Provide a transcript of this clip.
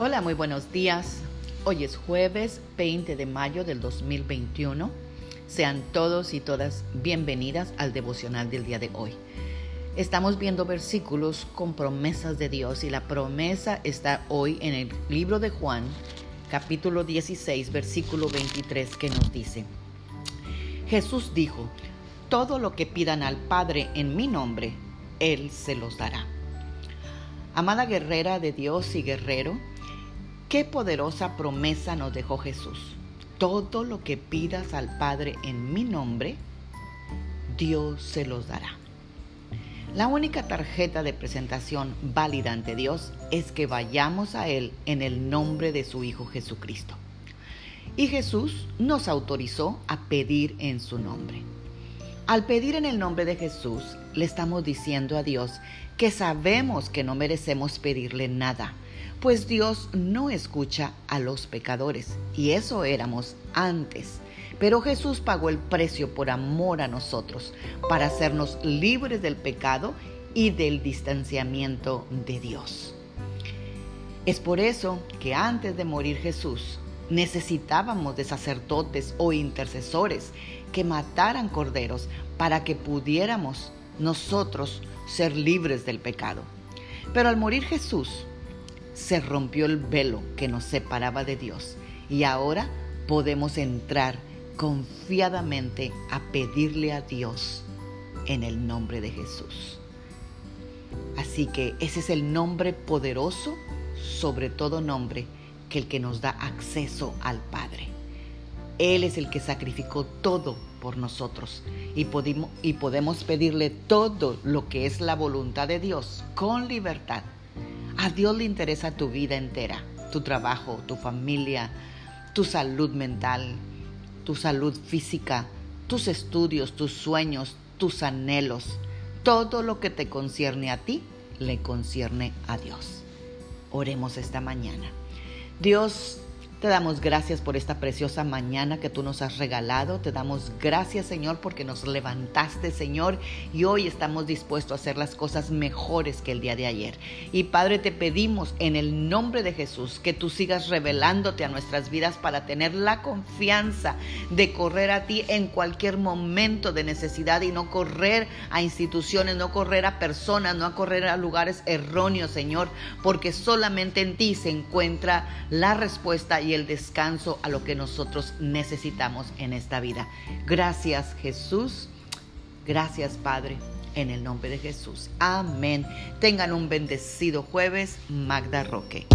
Hola, muy buenos días. Hoy es jueves 20 de mayo del 2021. Sean todos y todas bienvenidas al devocional del día de hoy. Estamos viendo versículos con promesas de Dios y la promesa está hoy en el libro de Juan, capítulo 16, versículo 23, que nos dice, Jesús dijo, todo lo que pidan al Padre en mi nombre, Él se los dará. Amada guerrera de Dios y guerrero, qué poderosa promesa nos dejó Jesús. Todo lo que pidas al Padre en mi nombre, Dios se los dará. La única tarjeta de presentación válida ante Dios es que vayamos a Él en el nombre de su Hijo Jesucristo. Y Jesús nos autorizó a pedir en su nombre. Al pedir en el nombre de Jesús, le estamos diciendo a Dios que sabemos que no merecemos pedirle nada, pues Dios no escucha a los pecadores, y eso éramos antes. Pero Jesús pagó el precio por amor a nosotros, para hacernos libres del pecado y del distanciamiento de Dios. Es por eso que antes de morir Jesús necesitábamos de sacerdotes o intercesores que mataran corderos para que pudiéramos nosotros ser libres del pecado. Pero al morir Jesús, se rompió el velo que nos separaba de Dios y ahora podemos entrar confiadamente a pedirle a Dios en el nombre de Jesús. Así que ese es el nombre poderoso sobre todo nombre que el que nos da acceso al Padre. Él es el que sacrificó todo por nosotros y, y podemos pedirle todo lo que es la voluntad de Dios con libertad. A Dios le interesa tu vida entera, tu trabajo, tu familia, tu salud mental, tu salud física, tus estudios, tus sueños, tus anhelos. Todo lo que te concierne a ti, le concierne a Dios. Oremos esta mañana. Dios, te damos gracias por esta preciosa mañana que tú nos has regalado. Te damos gracias, Señor, porque nos levantaste, Señor, y hoy estamos dispuestos a hacer las cosas mejores que el día de ayer. Y Padre, te pedimos en el nombre de Jesús que tú sigas revelándote a nuestras vidas para tener la confianza de correr a ti en cualquier momento de necesidad y no correr a instituciones, no correr a personas, no a correr a lugares erróneos, Señor, porque solamente en ti se encuentra la respuesta y el descanso a lo que nosotros necesitamos en esta vida. Gracias Jesús, gracias Padre, en el nombre de Jesús. Amén. Tengan un bendecido jueves, Magda Roque.